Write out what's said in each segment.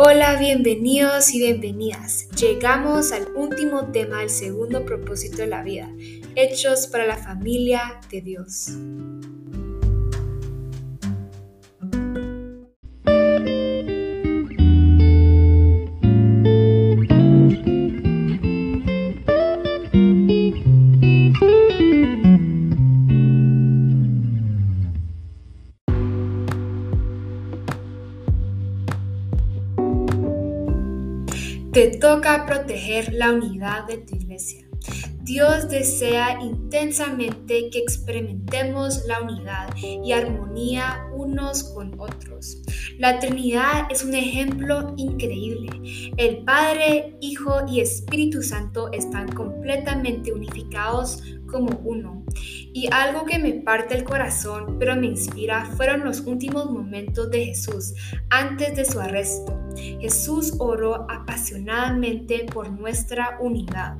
Hola, bienvenidos y bienvenidas. Llegamos al último tema del segundo propósito de la vida, hechos para la familia de Dios. Toca proteger la unidad de tu iglesia. Dios desea intensamente que experimentemos la unidad y armonía unos con otros. La Trinidad es un ejemplo increíble. El Padre, Hijo y Espíritu Santo están completamente unificados como uno. Y algo que me parte el corazón, pero me inspira, fueron los últimos momentos de Jesús antes de su arresto. Jesús oró apasionadamente por nuestra unidad.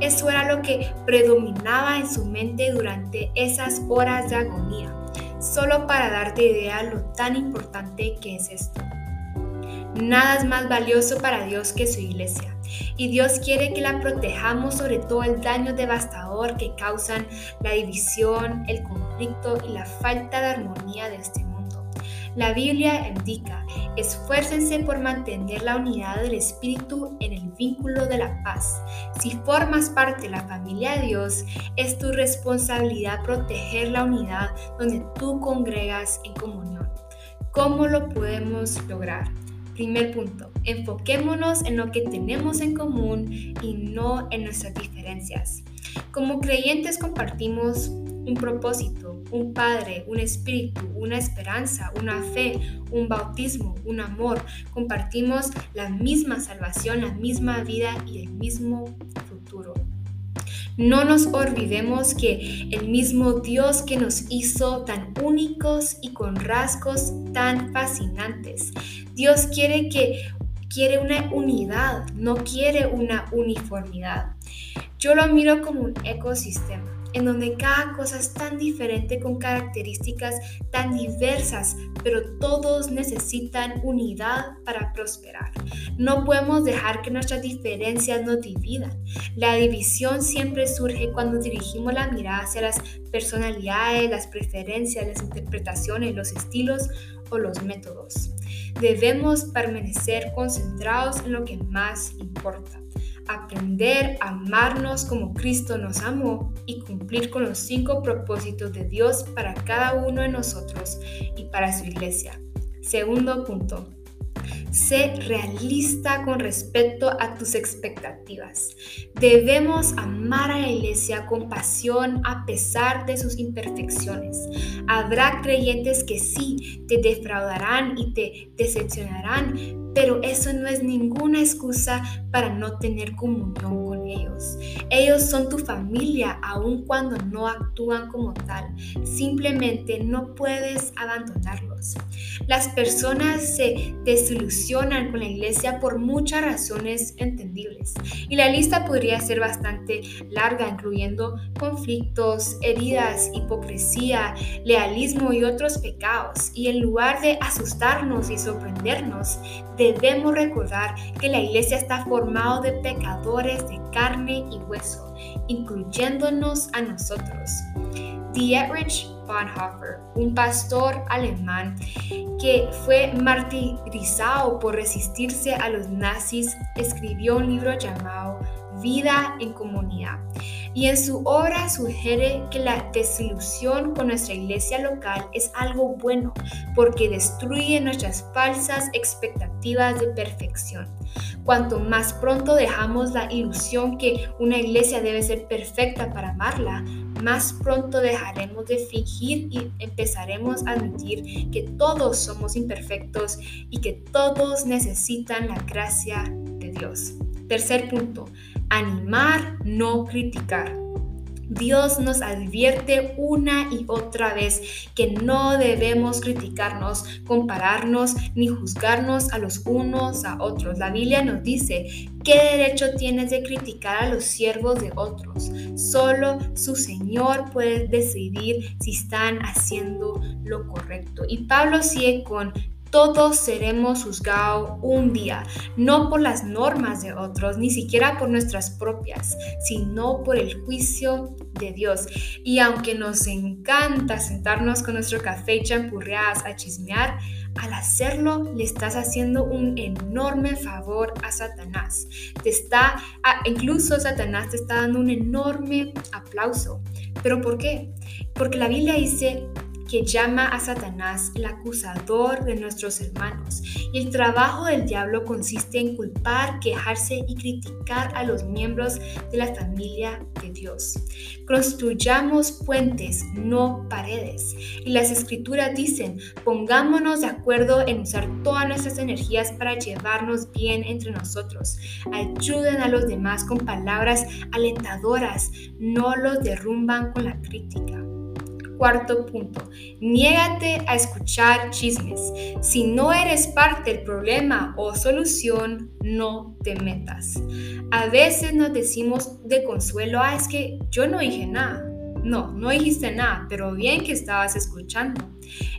Eso era lo que predominaba en su mente durante esas horas de agonía. Solo para darte idea lo tan importante que es esto. Nada es más valioso para Dios que su iglesia. Y Dios quiere que la protejamos sobre todo el daño devastador que causan la división, el conflicto y la falta de armonía de este mundo. La Biblia indica, esfuércense por mantener la unidad del Espíritu en el vínculo de la paz. Si formas parte de la familia de Dios, es tu responsabilidad proteger la unidad donde tú congregas en comunión. ¿Cómo lo podemos lograr? Primer punto, enfoquémonos en lo que tenemos en común y no en nuestras diferencias. Como creyentes compartimos un propósito, un Padre, un Espíritu, una esperanza, una fe, un bautismo, un amor. Compartimos la misma salvación, la misma vida y el mismo futuro. No nos olvidemos que el mismo Dios que nos hizo tan únicos y con rasgos tan fascinantes, Dios quiere que quiere una unidad, no quiere una uniformidad. Yo lo miro como un ecosistema en donde cada cosa es tan diferente con características tan diversas, pero todos necesitan unidad para prosperar. No podemos dejar que nuestras diferencias nos dividan. La división siempre surge cuando dirigimos la mirada hacia las personalidades, las preferencias, las interpretaciones, los estilos o los métodos. Debemos permanecer concentrados en lo que más importa aprender a amarnos como Cristo nos amó y cumplir con los cinco propósitos de Dios para cada uno de nosotros y para su iglesia. Segundo punto, Sé realista con respecto a tus expectativas. Debemos amar a la iglesia con pasión a pesar de sus imperfecciones. Habrá creyentes que sí te defraudarán y te decepcionarán, pero eso no es ninguna excusa para no tener comunión con ellos. Ellos son tu familia aun cuando no actúan como tal. Simplemente no puedes abandonarlos. Las personas se desilusionan con la iglesia por muchas razones entendibles y la lista podría ser bastante larga, incluyendo conflictos, heridas, hipocresía, lealismo y otros pecados. Y en lugar de asustarnos y sorprendernos, debemos recordar que la iglesia está formada de pecadores de carne y hueso, incluyéndonos a nosotros. Dietrich Bonhoeffer, un pastor alemán que fue martirizado por resistirse a los nazis, escribió un libro llamado Vida en Comunidad y en su obra sugiere que la desilusión con nuestra iglesia local es algo bueno porque destruye nuestras falsas expectativas de perfección. Cuanto más pronto dejamos la ilusión que una iglesia debe ser perfecta para amarla, más pronto dejaremos de fingir y empezaremos a admitir que todos somos imperfectos y que todos necesitan la gracia de Dios. Tercer punto, animar, no criticar. Dios nos advierte una y otra vez que no debemos criticarnos, compararnos ni juzgarnos a los unos a otros. La Biblia nos dice, ¿qué derecho tienes de criticar a los siervos de otros? Solo su Señor puede decidir si están haciendo lo correcto. Y Pablo sigue con Todos seremos juzgados un día, no por las normas de otros, ni siquiera por nuestras propias, sino por el juicio de Dios. Y aunque nos encanta sentarnos con nuestro café y champurreadas a chismear, al hacerlo le estás haciendo un enorme favor a Satanás. Te está, incluso Satanás te está dando un enorme aplauso. ¿Pero por qué? Porque la Biblia dice que llama a Satanás el acusador de nuestros hermanos. Y el trabajo del diablo consiste en culpar, quejarse y criticar a los miembros de la familia de Dios. Construyamos puentes, no paredes. Y las escrituras dicen, pongámonos de acuerdo en usar todas nuestras energías para llevarnos bien entre nosotros. Ayuden a los demás con palabras alentadoras, no los derrumban con la crítica. Cuarto punto, niégate a escuchar chismes. Si no eres parte del problema o solución, no te metas. A veces nos decimos de consuelo, ah, es que yo no dije nada. No, no dijiste nada, pero bien que estabas escuchando.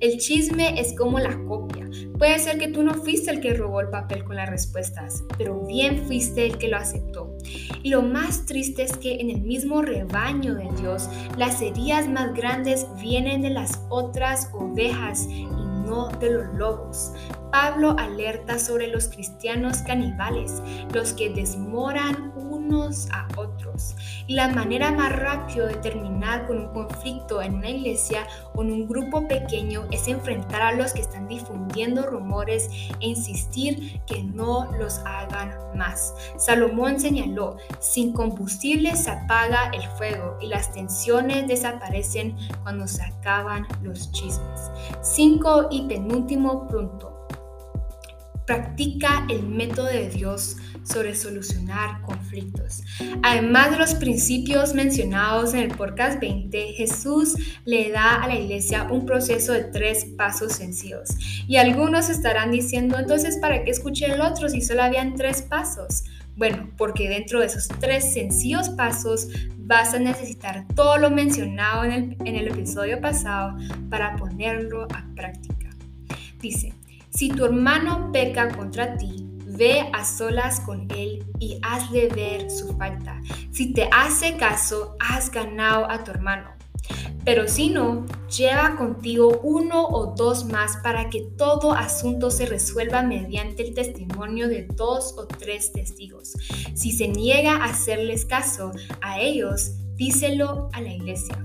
El chisme es como la copia. Puede ser que tú no fuiste el que robó el papel con las respuestas, pero bien fuiste el que lo aceptó. Y lo más triste es que en el mismo rebaño de Dios, las heridas más grandes vienen de las otras ovejas y no de los lobos. Pablo alerta sobre los cristianos caníbales, los que desmoran a otros. Y la manera más rápida de terminar con un conflicto en una iglesia o en un grupo pequeño es enfrentar a los que están difundiendo rumores e insistir que no los hagan más. Salomón señaló, sin combustible se apaga el fuego y las tensiones desaparecen cuando se acaban los chismes. Cinco y penúltimo punto. Practica el método de Dios sobre solucionar conflictos. Además de los principios mencionados en el podcast 20, Jesús le da a la iglesia un proceso de tres pasos sencillos. Y algunos estarán diciendo, entonces, ¿para qué escuché el otro si solo habían tres pasos? Bueno, porque dentro de esos tres sencillos pasos vas a necesitar todo lo mencionado en el, en el episodio pasado para ponerlo a práctica. Dice, si tu hermano peca contra ti, Ve a solas con él y hazle ver su falta. Si te hace caso, has ganado a tu hermano. Pero si no, lleva contigo uno o dos más para que todo asunto se resuelva mediante el testimonio de dos o tres testigos. Si se niega a hacerles caso a ellos, díselo a la iglesia.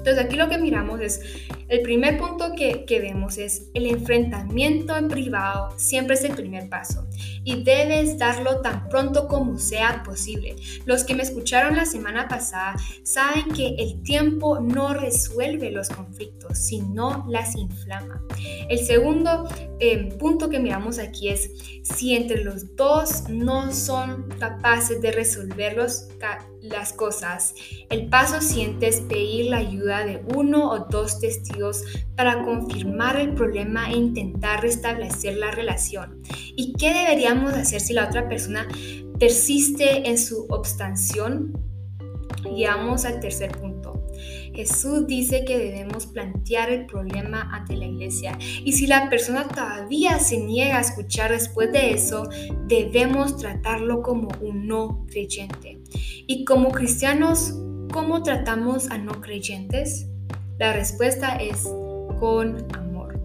Entonces aquí lo que miramos es, el primer punto que, que, vemos es el enfrentamiento en privado siempre es el primer paso y debes darlo tan pronto como sea posible. Los que me escucharon la semana pasada saben que el tiempo no resuelve los conflictos, sino las inflama. El segundo eh, punto que miramos aquí es si entre los dos no son capaces de resolver las cosas, el paso siguiente es pedir la ayuda de uno o dos testigos para confirmar el problema e intentar restablecer la relación. ¿Y qué deberíamos hacer si la otra persona persiste en su obstanción? Llegamos al tercer punto. Jesús dice que debemos plantear el problema ante la iglesia y si la persona todavía se niega a escuchar después de eso, debemos tratarlo como un no creyente. Y como cristianos, ¿cómo tratamos a no creyentes? La respuesta es con amor.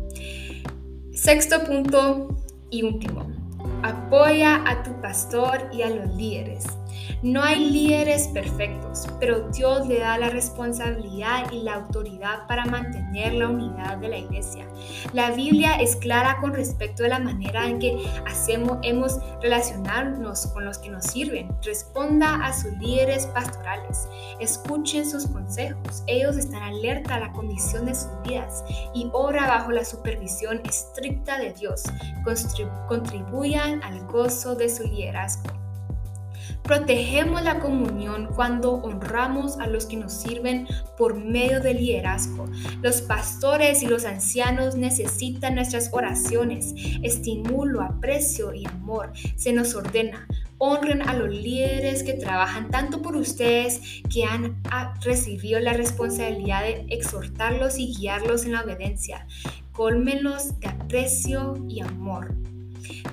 Sexto punto y último. Apoya a tu pastor y a los líderes. No hay líderes perfectos, pero Dios le da la responsabilidad y la autoridad para mantener la unidad de la iglesia. La Biblia es clara con respecto a la manera en que hacemos, hemos relacionarnos con los que nos sirven. Responda a sus líderes pastorales. Escuchen sus consejos. Ellos están alerta a la condición de sus vidas y ora bajo la supervisión estricta de Dios. Contribuyan al gozo de su liderazgo. Protegemos la comunión cuando honramos a los que nos sirven por medio del liderazgo. Los pastores y los ancianos necesitan nuestras oraciones, estimulo, aprecio y amor. Se nos ordena. Honren a los líderes que trabajan tanto por ustedes que han recibido la responsabilidad de exhortarlos y guiarlos en la obediencia. colmenlos de aprecio y amor.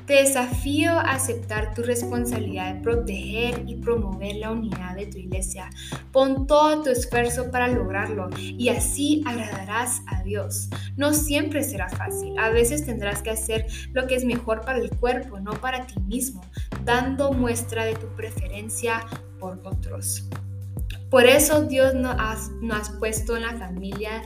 Te desafío a aceptar tu responsabilidad de proteger y promover la unidad de tu iglesia. Pon todo tu esfuerzo para lograrlo y así agradarás a Dios. No siempre será fácil. A veces tendrás que hacer lo que es mejor para el cuerpo, no para ti mismo, dando muestra de tu preferencia por otros. Por eso Dios nos ha, puesto en la familia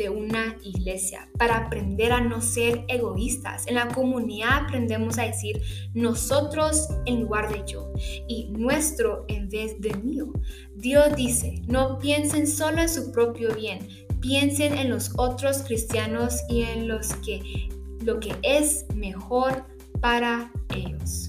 de una iglesia, para aprender a no ser egoístas. En la comunidad aprendemos a decir nosotros en lugar de yo y nuestro en vez de mío. Dios dice, no piensen solo en su propio bien, piensen en los otros cristianos y en los que lo que es mejor para ellos.